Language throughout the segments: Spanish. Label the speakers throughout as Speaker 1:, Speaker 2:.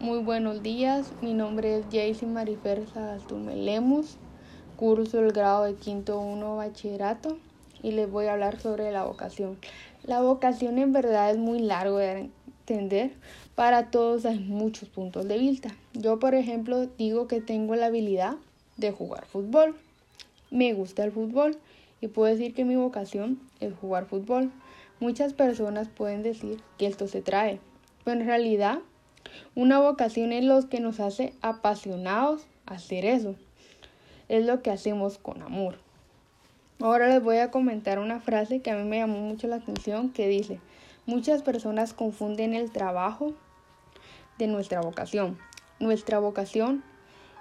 Speaker 1: Muy buenos días, mi nombre es Jaycee Marifer Sagastume Lemus, curso el grado de quinto 1 bachillerato y les voy a hablar sobre la vocación. La vocación en verdad es muy largo de entender, para todos hay muchos puntos de vista. Yo, por ejemplo, digo que tengo la habilidad de jugar fútbol. Me gusta el fútbol y puedo decir que mi vocación es jugar fútbol. Muchas personas pueden decir que esto se trae, pero en realidad una vocación es lo que nos hace apasionados hacer eso. Es lo que hacemos con amor. Ahora les voy a comentar una frase que a mí me llamó mucho la atención que dice, muchas personas confunden el trabajo de nuestra vocación. Nuestra vocación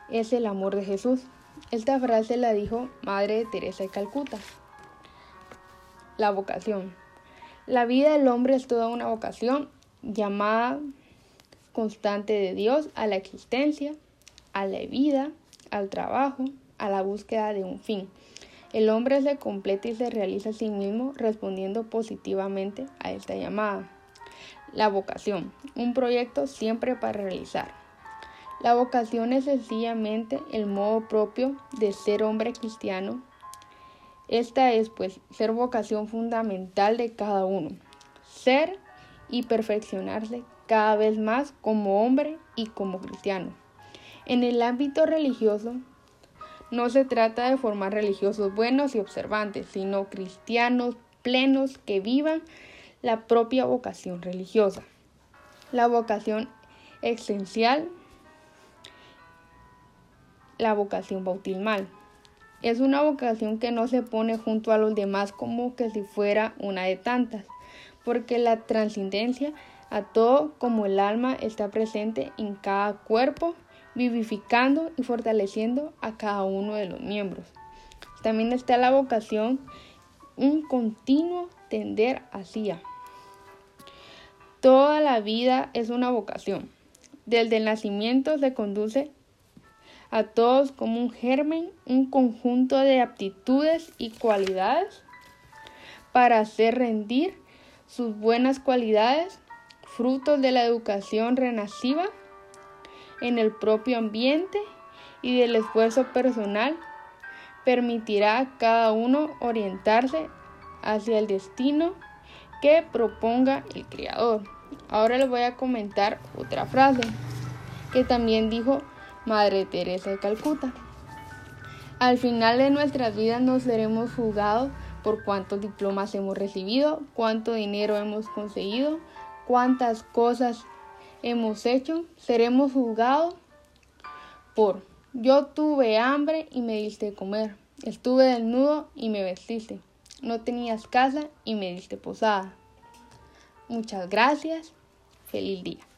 Speaker 1: es el amor de Jesús. Esta frase la dijo Madre Teresa de Calcuta. La vocación. La vida del hombre es toda una vocación llamada constante de Dios a la existencia, a la vida, al trabajo, a la búsqueda de un fin. El hombre se completa y se realiza a sí mismo respondiendo positivamente a esta llamada. La vocación, un proyecto siempre para realizar. La vocación es sencillamente el modo propio de ser hombre cristiano. Esta es pues ser vocación fundamental de cada uno. Ser y perfeccionarse cada vez más como hombre y como cristiano. En el ámbito religioso, no se trata de formar religiosos buenos y observantes, sino cristianos plenos que vivan la propia vocación religiosa. La vocación esencial, la vocación bautismal. Es una vocación que no se pone junto a los demás como que si fuera una de tantas, porque la trascendencia a todo como el alma está presente en cada cuerpo, vivificando y fortaleciendo a cada uno de los miembros. También está la vocación, un continuo tender hacia. Toda la vida es una vocación. Desde el nacimiento se conduce a todos como un germen, un conjunto de aptitudes y cualidades para hacer rendir sus buenas cualidades frutos de la educación renaciva en el propio ambiente y del esfuerzo personal, permitirá a cada uno orientarse hacia el destino que proponga el Creador. Ahora les voy a comentar otra frase que también dijo Madre Teresa de Calcuta. Al final de nuestras vidas nos seremos juzgados por cuántos diplomas hemos recibido, cuánto dinero hemos conseguido, cuántas cosas hemos hecho, seremos juzgados por yo tuve hambre y me diste comer, estuve desnudo y me vestiste, no tenías casa y me diste posada. Muchas gracias, feliz día.